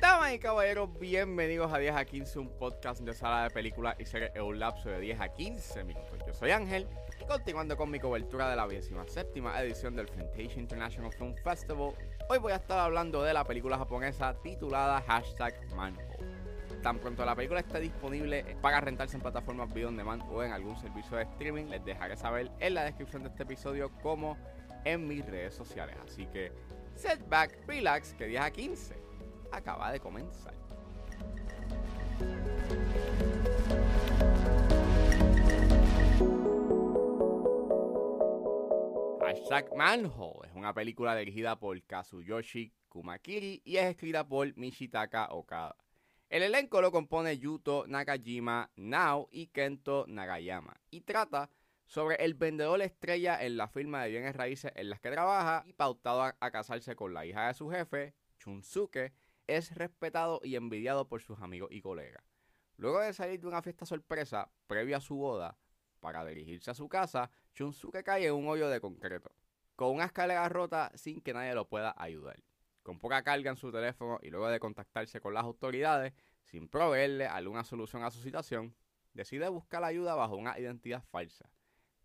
Damas y caballeros, bienvenidos a 10 a 15, un podcast de sala de películas y series en un lapso de 10 a 15 minutos. Yo soy Ángel y continuando con mi cobertura de la 17 edición del Fantasia International Film Festival, hoy voy a estar hablando de la película japonesa titulada Hashtag Manhole. Tan pronto la película esté disponible para rentarse en plataformas video on demand o en algún servicio de streaming, les dejaré saber en la descripción de este episodio como en mis redes sociales. Así que, set back, relax, que 10 a 15 acaba de comenzar. Hashtag Manhole es una película dirigida por Kazuyoshi Kumakiri y es escrita por Mishitaka Okada. El elenco lo compone Yuto Nakajima, Nao y Kento Nagayama y trata sobre el vendedor estrella en la firma de bienes raíces en las que trabaja y pautado a, casarse con la hija de su jefe, Chunsuke, es respetado y envidiado por sus amigos y colegas. Luego de salir de una fiesta sorpresa previa a su boda, para dirigirse a su casa, Chunsuke cae en un hoyo de concreto, con una escalera rota sin que nadie lo pueda ayudar. Con poca carga en su teléfono y luego de contactarse con las autoridades, sin proveerle alguna solución a su situación, decide buscar ayuda bajo una identidad falsa.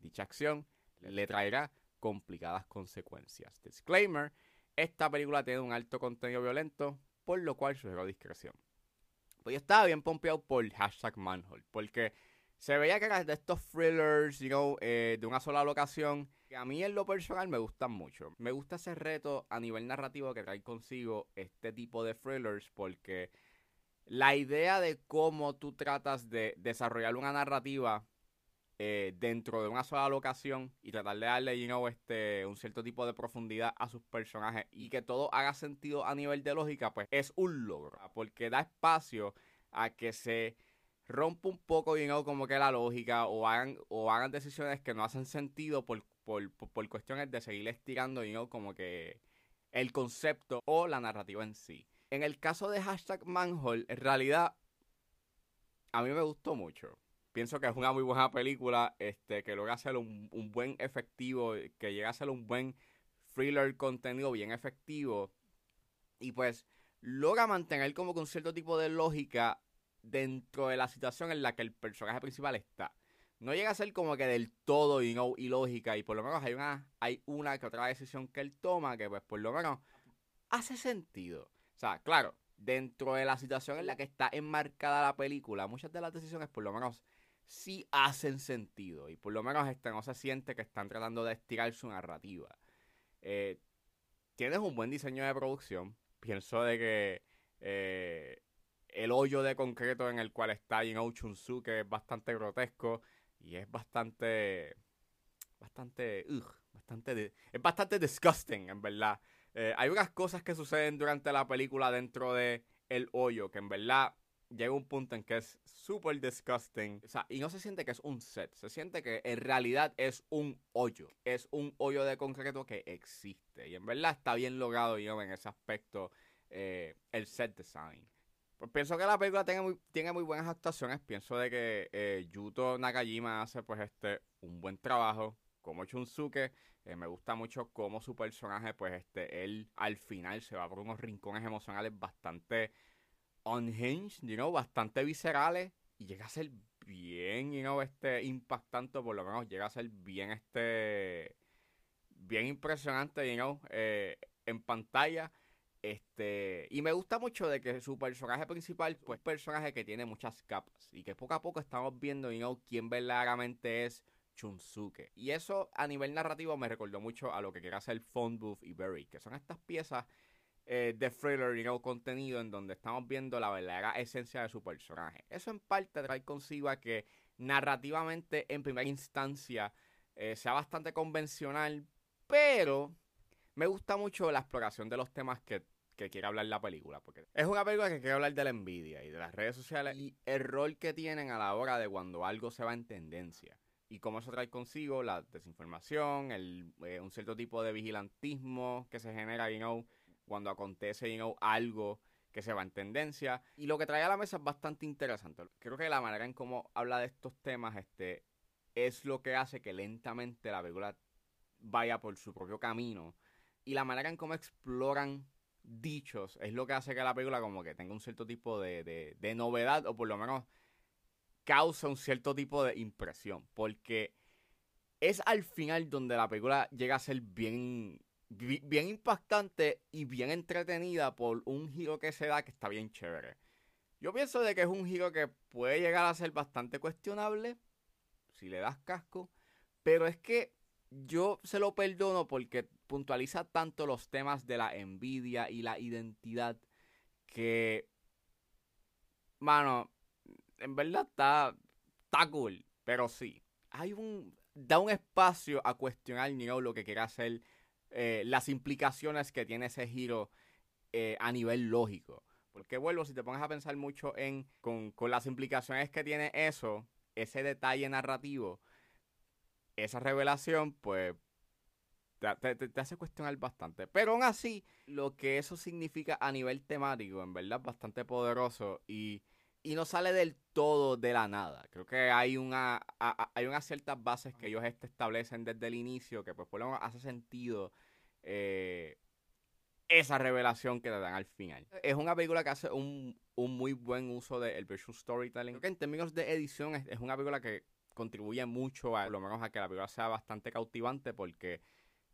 Dicha acción le traerá complicadas consecuencias. Disclaimer, esta película tiene un alto contenido violento, por lo cual sugiero discreción. Pues yo estaba bien pompeado por hashtag manhole, porque se veía que era de estos thrillers, you know, eh, de una sola locación, que a mí en lo personal me gustan mucho. Me gusta ese reto a nivel narrativo que trae consigo este tipo de thrillers, porque la idea de cómo tú tratas de desarrollar una narrativa eh, dentro de una sola locación y tratar de darle, you know, este, un cierto tipo de profundidad a sus personajes y que todo haga sentido a nivel de lógica, pues es un logro, porque da espacio a que se rompa un poco, you know, como que la lógica o hagan, o hagan decisiones que no hacen sentido por, por, por, cuestiones de seguir estirando, you know, como que el concepto o la narrativa en sí. En el caso de hashtag manhole, en realidad a mí me gustó mucho pienso que es una muy buena película, este, que logra hacer un, un buen efectivo, que llega a ser un buen thriller contenido bien efectivo. Y pues logra mantener como un cierto tipo de lógica dentro de la situación en la que el personaje principal está. No llega a ser como que del todo y no ilógica. Y por lo menos hay una, hay una que otra decisión que él toma que pues por lo menos hace sentido. O sea, claro, dentro de la situación en la que está enmarcada la película, muchas de las decisiones por lo menos sí hacen sentido y por lo menos este, no se siente que están tratando de estirar su narrativa. Eh, tienes un buen diseño de producción. Pienso de que eh, el hoyo de concreto en el cual está Jin Chunsuke es bastante grotesco y es bastante bastante ugh, bastante es bastante disgusting en verdad. Eh, hay unas cosas que suceden durante la película dentro de el hoyo que en verdad llega un punto en que es súper disgusting. O sea, y no se siente que es un set, se siente que en realidad es un hoyo. Es un hoyo de concreto que existe. Y en verdad está bien logrado yo en ese aspecto eh, el set design. Pues pienso que la película tiene muy, tiene muy buenas actuaciones. Pienso de que eh, Yuto Nakajima hace pues este un buen trabajo. Como Chunsuke, eh, me gusta mucho cómo su personaje, pues este, él al final se va por unos rincones emocionales bastante unhinged, you know, bastante viscerales y llega a ser bien, you know, este impactante, por lo menos llega a ser bien este bien impresionante, you know, eh, en pantalla. Este, y me gusta mucho de que su personaje principal, pues, es un personaje que tiene muchas capas y que poco a poco estamos viendo, you know, quién verdaderamente es Chunsuke. Y eso a nivel narrativo me recordó mucho a lo que quiere hacer Phone Booth y Berry, que son estas piezas eh, de thriller y no contenido en donde estamos viendo la verdadera esencia de su personaje. Eso en parte trae consigo a que narrativamente en primera instancia eh, sea bastante convencional, pero me gusta mucho la exploración de los temas que, que quiere hablar la película, porque es una película que quiere hablar de la envidia y de las redes sociales y el rol que tienen a la hora de cuando algo se va en tendencia y cómo eso trae consigo la desinformación, el, eh, un cierto tipo de vigilantismo que se genera, you know, cuando acontece algo que se va en tendencia. Y lo que trae a la mesa es bastante interesante. Creo que la manera en cómo habla de estos temas este, es lo que hace que lentamente la película vaya por su propio camino. y la manera en cómo exploran dichos es lo que hace que la película como que tenga un cierto tipo de, de novedad o por lo menos causa un cierto tipo de impresión. Porque es al final donde la película llega a ser bien, bien impactante y bien entretenida por un giro que se da que está bien chévere. Yo pienso de que es un giro que puede llegar a ser bastante cuestionable si le das casco, pero es que yo se lo perdono porque puntualiza tanto los temas de la envidia y la identidad que, mano, en verdad está, está cool, pero sí, hay un, da un espacio a cuestionar Neo lo que quiere hacer, eh, las implicaciones que tiene ese giro eh, a nivel lógico. Porque vuelvo, si te pones a pensar mucho en con, las implicaciones que tiene eso, ese detalle narrativo, esa revelación, pues te, te, hace cuestionar bastante. Pero aún así, lo que eso significa a nivel temático, en verdad, es bastante poderoso y y no sale del todo de la nada. Creo que hay una hay unas ciertas bases que ellos este establecen desde el inicio que pues por lo menos hace sentido eh, esa revelación que te dan al final. Es una película que hace un, muy buen uso del visual storytelling. Creo que en términos de edición es, una película que contribuye mucho a por lo menos a que la película sea bastante cautivante porque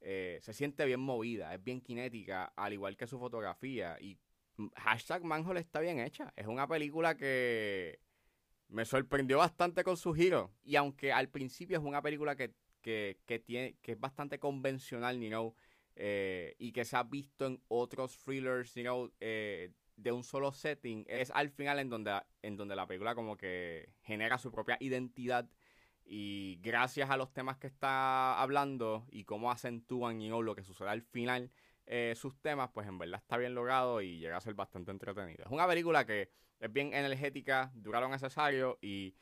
eh, se siente bien movida, es bien cinética, al igual que su fotografía y hashtag Manhole está bien hecha. Es una película que me sorprendió bastante con su giro. Y aunque al principio es una película que, tiene, que es bastante convencional, you know, eh, y que se ha visto en otros thrillers, you know, eh, de un solo setting, es al final en donde, en donde la película como que genera su propia identidad y gracias a los temas que está hablando y cómo acentúan you know, lo que sucede al final, eh, sus temas, pues en verdad está bien logrado y llega a ser bastante entretenido. Es una película que es bien energética, dura lo necesario y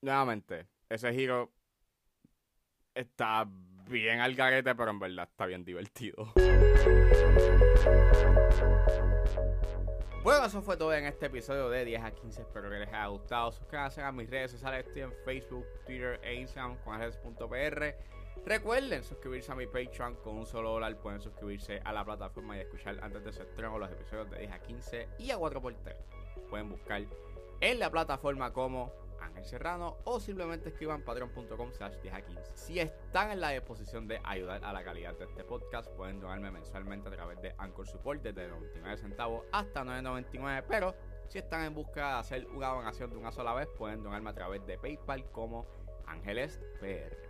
nuevamente, ese giro está bien al garete, pero en verdad está bien divertido. Bueno, eso fue todo en este episodio de 10 a 15. Espero que les haya gustado. Suscríbanse a mis redes sociales. Estoy en Facebook, Twitter e Instagram con redes.pr. Recuerden suscribirse a mi Patreon con un solo dólar. Pueden suscribirse a la plataforma y escuchar antes de su estreno los episodios de 10 a 15 y a 4x3. Pueden buscar en la plataforma como Ángel Serrano o simplemente escriban patreon.com slash 10 a 15. Si están en la disposición de ayudar a la calidad de este podcast, pueden donarme mensualmente a través de Anchor Support desde 99 centavos hasta 9.99, pero si están en busca de hacer una donación de una sola vez, pueden donarme a través de PayPal como Ángeles PR.